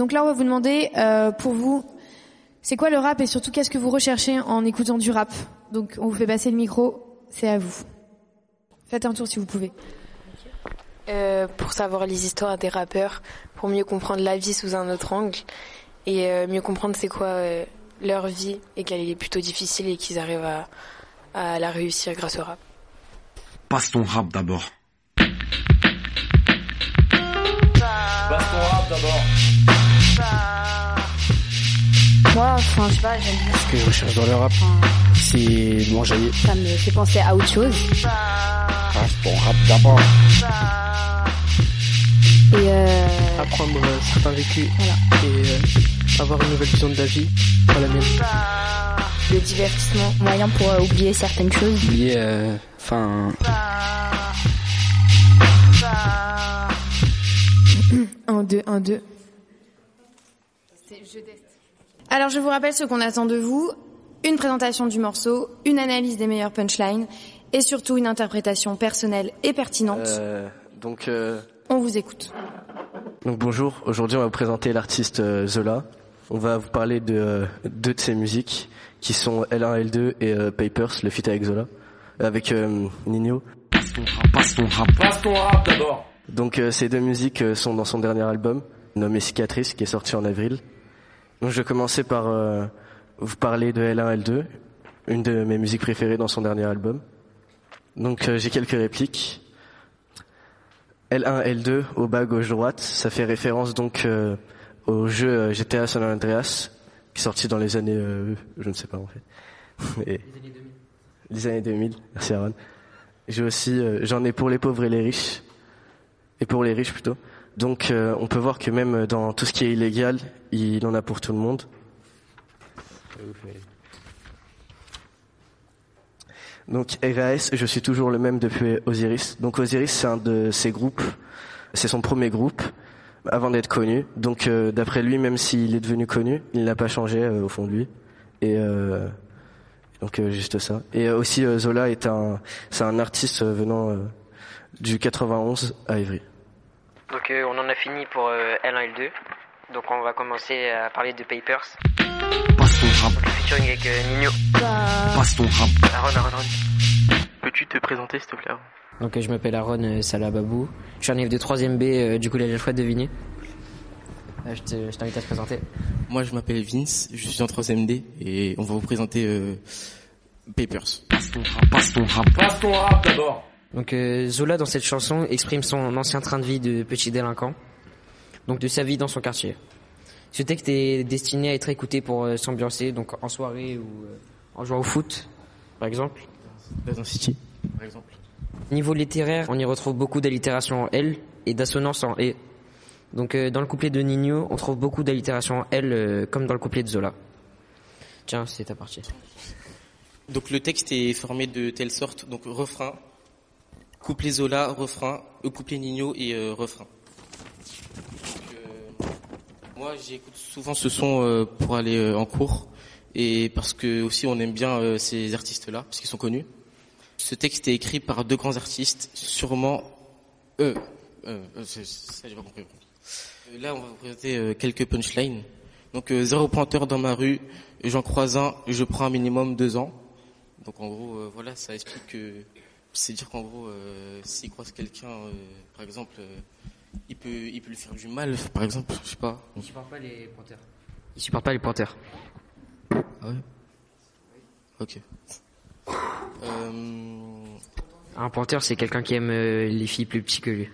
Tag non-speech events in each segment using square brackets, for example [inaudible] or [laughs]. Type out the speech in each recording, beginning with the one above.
Donc là, on va vous demander, euh, pour vous, c'est quoi le rap et surtout qu'est-ce que vous recherchez en écoutant du rap? Donc on vous fait passer le micro, c'est à vous. Faites un tour si vous pouvez. Euh, pour savoir les histoires des rappeurs, pour mieux comprendre la vie sous un autre angle et euh, mieux comprendre c'est quoi euh, leur vie et qu'elle est plutôt difficile et qu'ils arrivent à, à la réussir grâce au rap. Passe ton rap d'abord. Passe ton rap d'abord. Moi, enfin, je sais pas, j'aime bien. Ce que je recherche dans le rap, c'est manger. Ça me fait penser à autre chose. Passe ton rap d'abord. Et euh, apprendre euh, certains vécus Voilà. et euh, avoir une nouvelle vision de la vie, pas la mienne. le divertissement, moyen pour euh, oublier certaines choses. Oublier, euh, enfin, Un, deux, un, deux. Alors je vous rappelle ce qu'on attend de vous. Une présentation du morceau, une analyse des meilleures punchlines et surtout une interprétation personnelle et pertinente. Euh, donc, euh, On vous écoute. donc bonjour, aujourd'hui on va vous présenter l'artiste euh, Zola. On va vous parler de euh, deux de ses musiques qui sont L1, L2 et euh, Papers, le feat avec Zola, avec Nino. Passe ton rap, passe ton rap. Passe ton rap d'abord. Donc ces deux musiques sont dans son dernier album, nommé Cicatrice, qui est sorti en avril. Donc je vais commencer par euh, vous parler de L1, L2, une de mes musiques préférées dans son dernier album. Donc euh, j'ai quelques répliques. L1, L2, au bas gauche-droite, ça fait référence donc euh, au jeu euh, GTA San Andreas, qui est sorti dans les années, euh, je ne sais pas en fait. [laughs] Et- les années 2000, merci Aaron. J'ai aussi, euh, j'en ai pour les pauvres et les riches, et pour les riches plutôt. Donc euh, on peut voir que même dans tout ce qui est illégal, il en a pour tout le monde. Donc RAS, je suis toujours le même depuis Osiris. Donc Osiris, c'est un de ses groupes, c'est son premier groupe avant d'être connu. Donc euh, d'après lui, même s'il est devenu connu, il n'a pas changé euh, au fond de lui. Et euh, donc euh, juste ça. Et euh, aussi Zola est un, c'est un artiste venant du 91 à Ivry. Donc euh, on en a fini pour euh, L1 et L2. Donc on va commencer à parler de Papers. Passe ton rap, Le featuring avec euh, Nino. passe ton rap. Aaron, Aaron, Aaron. Peux-tu te présenter s'il te plaît Donc je m'appelle Aaron euh, Salah Babou. Je suis un élève de 3ème B euh, du collège Alfred de Vigny. Euh, je te- je t'invite à te présenter. Moi, je m'appelle Vince, je suis en 3ème D et on va vous présenter euh, Papers. Passe ton rap, passe ton rap. Passe ton rap d'abord. Donc euh, Zola dans cette chanson exprime son ancien train de vie de petit délinquant. Donc de sa vie dans son quartier. Ce texte est destiné à être écouté pour euh, s'ambiancer, donc en soirée ou euh, en jouant au foot, par exemple. Dans un city, par exemple. Niveau littéraire, on y retrouve beaucoup d'allitérations en L et d'assonances en E. Donc euh, dans le couplet de Nino, on trouve beaucoup d'allitérations en L euh, comme dans le couplet de Zola. Tiens, c'est ta partie. Donc le texte est formé de telle sorte, donc refrain, couplet Zola, refrain, euh, couplet Nino et euh, refrain. Euh, moi, j'écoute souvent ce son euh, pour aller en cours et parce que aussi on aime bien ces artistes-là parce qu'ils sont connus. Ce texte est écrit par deux grands artistes, sûrement eux. Ça, j'ai pas compris. Là, on va vous présenter quelques punchlines. Donc, zéro pointeur dans ma rue, j'en croise un, je prends un minimum deux ans. Donc, en gros, voilà, ça explique que c'est dire qu'en gros, euh, s'il croise quelqu'un, euh, par exemple, euh, il peut, il peut lui faire du mal, par exemple, je sais pas. Il supporte pas les panthères. Il supporte pas les panthères. Ah ouais? Ok. Euh, Un panthère, c'est quelqu'un qui aime euh, les filles plus petites que lui.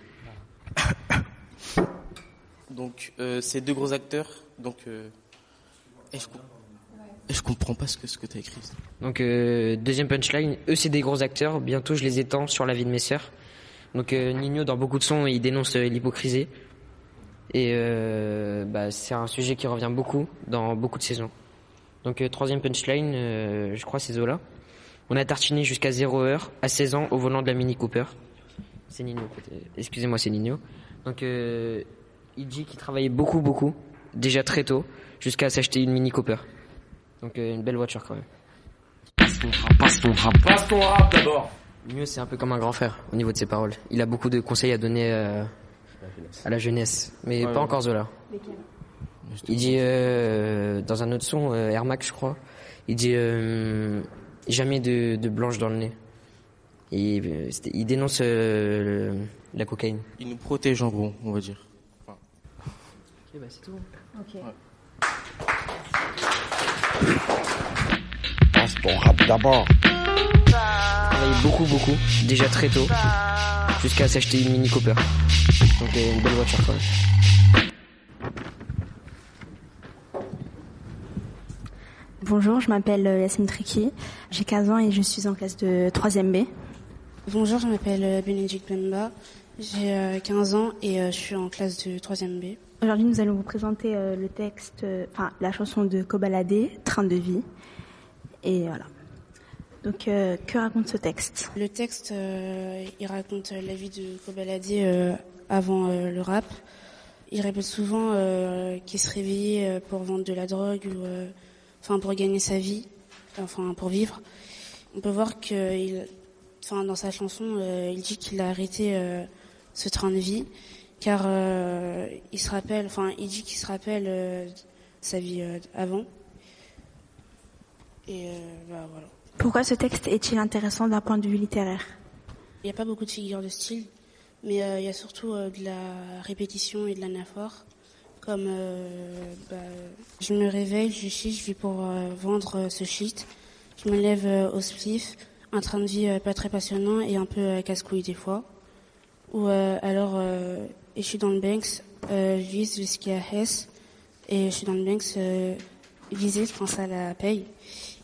[coughs] Donc, euh, c'est deux gros acteurs. Donc, euh, et je, com- et je comprends pas ce que, ce que tu as écrit. Donc euh, deuxième punchline, eux c'est des gros acteurs, bientôt je les étends sur la vie de mes sœurs. Donc euh, Nino dans beaucoup de sons il dénonce euh, l'hypocrisie. Et bah, c'est un sujet qui revient beaucoup dans beaucoup de saisons. Donc troisième punchline, je crois c'est Zola. On a tartiné jusqu'à 0 heure à 16 ans au volant de la Mini Cooper. C'est Nino, excusez-moi c'est Nino. Donc il dit qu'il travaillait beaucoup beaucoup, déjà très tôt, jusqu'à s'acheter une Mini Cooper. Donc euh, une belle voiture quand même. Passe ton rap, passe ton rap. Passe ton rap d'abord. Mieux, c'est un peu comme un grand frère au niveau de ses paroles. Il a beaucoup de conseils à donner euh, à la jeunesse, mais Ouais, pas ouais. encore Zola. Il dit euh, dans un autre son, euh, Air Max, je crois, il dit euh, jamais de, de blanche dans le nez. Et, euh, il dénonce euh, le- la cocaïne. Il nous protège en gros, on va dire. Ok, bah c'est tout. Ok. Passe ton rap d'abord. Il travaillait beaucoup, beaucoup, déjà très tôt, jusqu'à s'acheter une Mini Cooper. Donc euh, une belle voiture quand même. Bonjour, je m'appelle euh, Yasmine Triki, j'ai 15 ans et je suis en classe de 3e B. Bonjour, je m'appelle euh, Bénédicte Bemba, j'ai euh, 15 ans et je suis en classe de 3e B. Aujourd'hui, nous allons vous présenter euh, le texte, euh, enfin la chanson de Kobalade, Train de vie. Et voilà. Donc, euh, que raconte ce texte? Le texte, il raconte la vie de Kobalade avant le rap. Il répète souvent qu'il se réveillait pour vendre de la drogue ou enfin pour gagner sa vie, enfin pour vivre. On peut voir que enfin dans sa chanson, il dit qu'il a arrêté ce train de vie car euh, il se rappelle, enfin il dit qu'il se rappelle euh, sa vie euh, avant. Et bah, voilà. Pourquoi ce texte est-il intéressant d'un point de vue littéraire? Il n'y a pas beaucoup de figures de style, mais il y a surtout de la répétition et de l'anaphore. Comme bah, je me réveille, je chie, je vis pour vendre ce shit. Je me lève au spliff, un train de vie pas très passionnant et un peu casse-couille des fois. Ou alors, et je suis dans le Banks, euh, je vise jusqu'à Hess, et je suis dans le Banks, euh, je pense à la paye.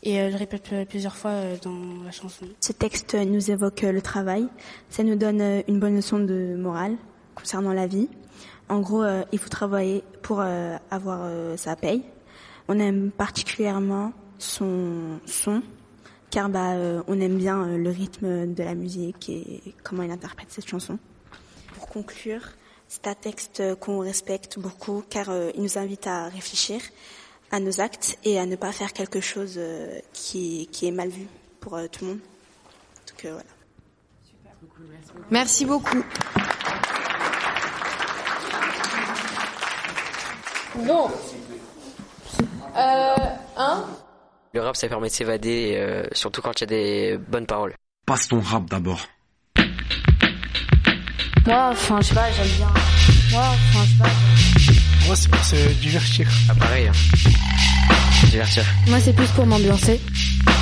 Et euh, je répète euh, plusieurs fois euh, dans la chanson. Ce texte nous évoque le travail. Ça nous donne une bonne leçon de morale concernant la vie. En gros, il faut travailler pour avoir sa paye. On aime particulièrement son son, car bah, on aime bien le rythme de la musique et comment il interprète cette chanson. Pour conclure, c'est un texte qu'on respecte beaucoup, car euh, il nous invite à réfléchir à nos actes et à ne pas faire quelque chose euh, qui, qui est mal vu pour euh, tout le monde. Donc euh, voilà. Merci beaucoup. Bon. Euh, hein? Le rap, ça permet de s'évader, euh, surtout quand il y a des bonnes paroles. Passe ton rap d'abord. Moi, enfin, je sais pas, j'aime bien. Moi, enfin, je sais pas. Moi, c'est pour se divertir. Ah, pareil. Hein. Divertir. Moi, c'est plus pour m'ambiancer.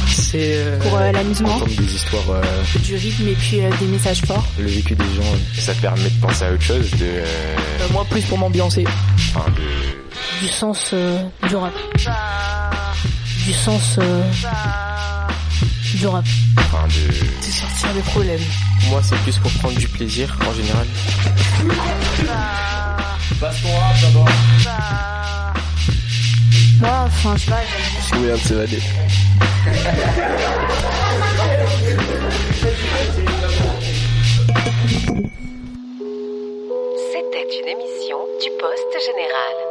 C'est euh, Pour euh, l'amusement. Entendre des histoires, euh, Du rythme et puis euh, des messages forts. le vécu des gens, ça permet de penser à autre chose, de, euh, moi, plus pour m'ambiancer. enfin, de, Du sens euh, du rap. Du sens euh, du rap. enfin, de, C'est sortir des problèmes. Moi, c'est plus pour prendre du plaisir en général. Passe ton rap d'abord. Moi, enfin, je sais pas, de s'évader. C'était une émission du Poste Général.